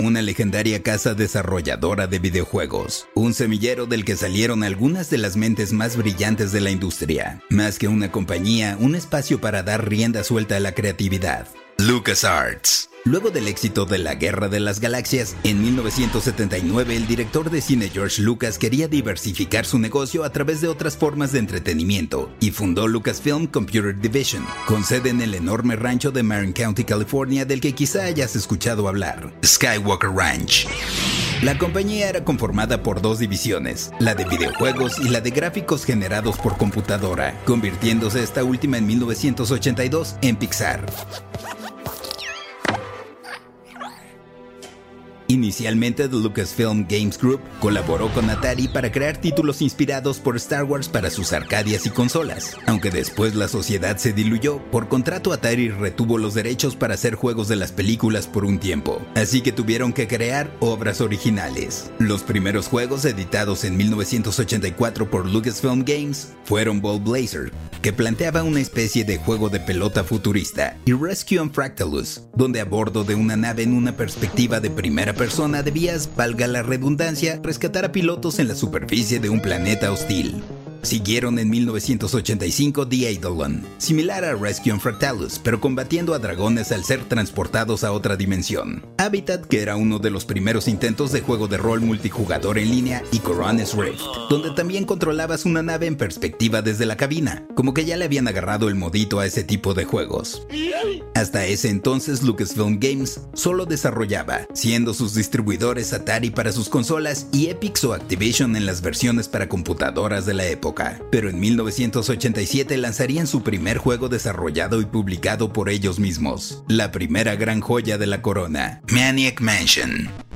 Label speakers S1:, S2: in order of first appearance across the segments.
S1: Una legendaria casa desarrolladora de videojuegos, un semillero del que salieron algunas de las mentes más brillantes de la industria. Más que una compañía, un espacio para dar rienda suelta a la creatividad. LucasArts. Luego del éxito de la Guerra de las Galaxias, en 1979 el director de cine George Lucas quería diversificar su negocio a través de otras formas de entretenimiento y fundó Lucasfilm Computer Division, con sede en el enorme rancho de Marin County, California, del que quizá hayas escuchado hablar, Skywalker Ranch. La compañía era conformada por dos divisiones, la de videojuegos y la de gráficos generados por computadora, convirtiéndose esta última en 1982 en Pixar. Inicialmente The Lucasfilm Games Group colaboró con Atari para crear títulos inspirados por Star Wars para sus arcadias y consolas, aunque después la sociedad se diluyó, por contrato Atari retuvo los derechos para hacer juegos de las películas por un tiempo, así que tuvieron que crear obras originales. Los primeros juegos editados en 1984 por Lucasfilm Games fueron Ball Blazer, que planteaba una especie de juego de pelota futurista, y Rescue on Fractalus, donde a bordo de una nave en una perspectiva de primera persona debías, valga la redundancia, rescatar a pilotos en la superficie de un planeta hostil. Siguieron en 1985 The Eidolon, similar a Rescue on Fractalus, pero combatiendo a dragones al ser transportados a otra dimensión. Habitat, que era uno de los primeros intentos de juego de rol multijugador en línea, y Coronis Rift, donde también controlabas una nave en perspectiva desde la cabina, como que ya le habían agarrado el modito a ese tipo de juegos. Hasta ese entonces Lucasfilm Games solo desarrollaba, siendo sus distribuidores Atari para sus consolas y Epix o Activision en las versiones para computadoras de la época. Pero en 1987 lanzarían su primer juego desarrollado y publicado por ellos mismos, la primera gran joya de la corona, Maniac Mansion.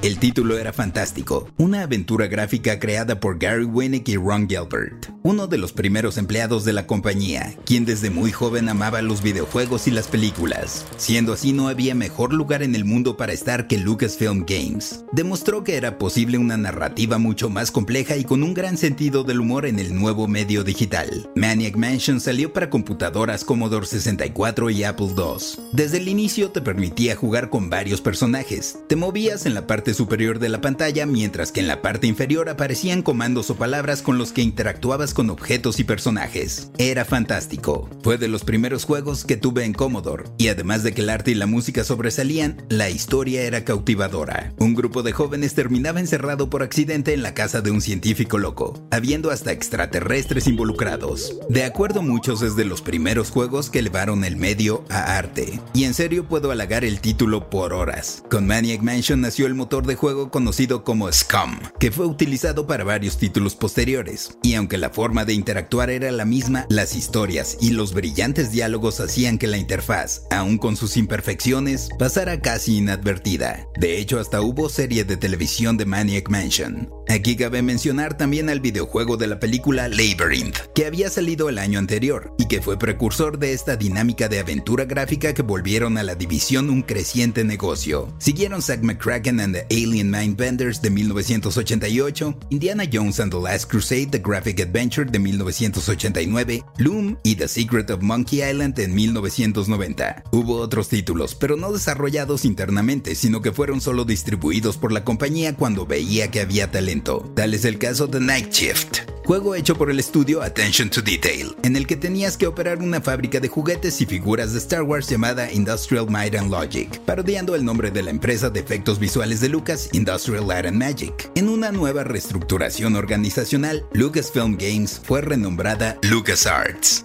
S1: El título era fantástico, una aventura gráfica creada por Gary Winnick y Ron Gilbert, uno de los primeros empleados de la compañía, quien desde muy joven amaba los videojuegos y las películas. Siendo así no había mejor lugar en el mundo para estar que Lucasfilm Games. Demostró que era posible una narrativa mucho más compleja y con un gran sentido del humor en el nuevo medio digital. Maniac Mansion salió para computadoras Commodore 64 y Apple II. Desde el inicio te permitía jugar con varios personajes. Te movías en la parte superior de la pantalla, mientras que en la parte inferior aparecían comandos o palabras con los que interactuabas con objetos y personajes. Era fantástico. Fue de los primeros juegos que tuve en Commodore, y además de que el arte y la música sobresalían, la historia era cautivadora. Un grupo de jóvenes terminaba encerrado por accidente en la casa de un científico loco, habiendo hasta extraterrestres involucrados. De acuerdo muchos es de los primeros juegos que elevaron el medio a arte, y en serio puedo halagar el título por horas. Con Maniac Mansion nació el motor de juego conocido como Scum, que fue utilizado para varios títulos posteriores. Y aunque la forma de interactuar era la misma, las historias y los brillantes diálogos hacían que la interfaz, aun con sus imperfecciones, pasara casi inadvertida. De hecho, hasta hubo serie de televisión de Maniac Mansion. Aquí cabe mencionar también al videojuego de la película Labyrinth, que había salido el año anterior y que fue precursor de esta dinámica de aventura gráfica que volvieron a la división un creciente negocio. Siguieron Zack McCracken and the Alien Mindbenders de 1988, Indiana Jones and the Last Crusade The Graphic Adventure de 1989, Loom y The Secret of Monkey Island en 1990. Hubo otros títulos, pero no desarrollados internamente, sino que fueron solo distribuidos por la compañía cuando veía que había talento. Tal es el caso de Night Shift, juego hecho por el estudio Attention to Detail, en el que tenías que operar una fábrica de juguetes y figuras de Star Wars llamada Industrial Might and Logic, parodiando el nombre de la empresa de efectos visuales de Lucas, Industrial Light and Magic. En una nueva reestructuración organizacional, Lucasfilm Games fue renombrada LucasArts.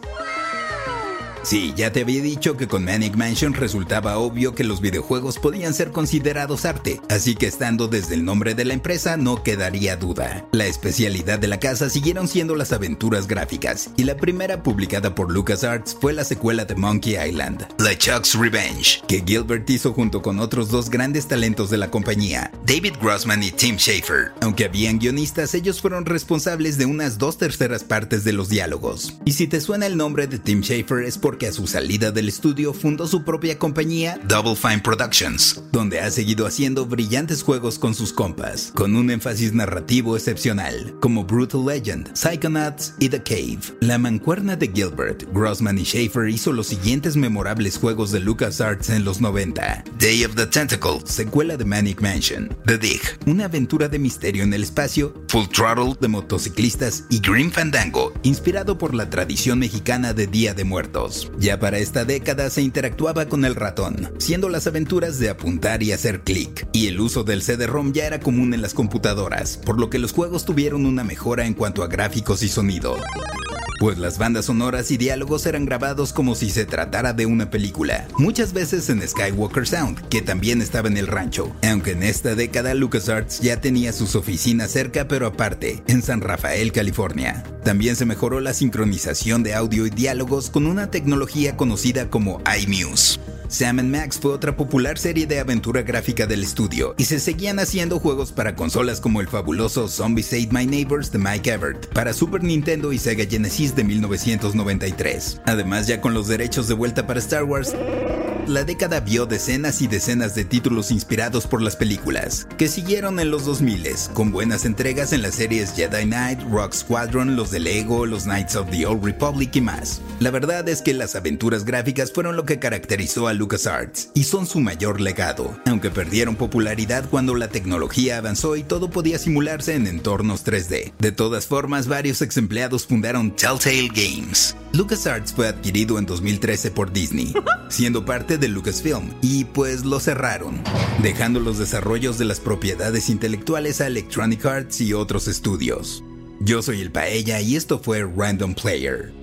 S1: Sí, ya te había dicho que con Manic Mansion resultaba obvio que los videojuegos podían ser considerados arte, así que estando desde el nombre de la empresa no quedaría duda. La especialidad de la casa siguieron siendo las aventuras gráficas, y la primera publicada por LucasArts fue la secuela de Monkey Island, LeChuck's Revenge, que Gilbert hizo junto con otros dos grandes talentos de la compañía, David Grossman y Tim Schafer. Aunque habían guionistas, ellos fueron responsables de unas dos terceras partes de los diálogos. Y si te suena el nombre de Tim Schafer es por porque a su salida del estudio fundó su propia compañía Double Fine Productions, donde ha seguido haciendo brillantes juegos con sus compas, con un énfasis narrativo excepcional, como Brutal Legend, Psychonauts y The Cave. La mancuerna de Gilbert, Grossman y Schaefer hizo los siguientes memorables juegos de LucasArts en los 90. Day of the Tentacle, secuela de Manic Mansion, The Dig, una aventura de misterio en el espacio, Full Throttle de motociclistas y Grim Fandango, inspirado por la tradición mexicana de Día de Muertos. Ya para esta década se interactuaba con el ratón, siendo las aventuras de apuntar y hacer clic, y el uso del CD-ROM ya era común en las computadoras, por lo que los juegos tuvieron una mejora en cuanto a gráficos y sonido pues las bandas sonoras y diálogos eran grabados como si se tratara de una película, muchas veces en Skywalker Sound, que también estaba en el rancho, aunque en esta década LucasArts ya tenía sus oficinas cerca pero aparte, en San Rafael, California. También se mejoró la sincronización de audio y diálogos con una tecnología conocida como iMuse. Sam Max fue otra popular serie de aventura gráfica del estudio, y se seguían haciendo juegos para consolas como el fabuloso Zombies Ate My Neighbors de Mike Everett, para Super Nintendo y Sega Genesis de 1993. Además, ya con los derechos de vuelta para Star Wars, la década vio decenas y decenas de títulos inspirados por las películas, que siguieron en los 2000 con buenas entregas en las series Jedi Knight, Rock Squadron, los de Lego, los Knights of the Old Republic y más. La verdad es que las aventuras gráficas fueron lo que caracterizó a LucasArts y son su mayor legado, aunque perdieron popularidad cuando la tecnología avanzó y todo podía simularse en entornos 3D. De todas formas, varios ex empleados fundaron Telltale Games. LucasArts fue adquirido en 2013 por Disney, siendo parte de Lucasfilm, y pues lo cerraron, dejando los desarrollos de las propiedades intelectuales a Electronic Arts y otros estudios. Yo soy el Paella y esto fue Random Player.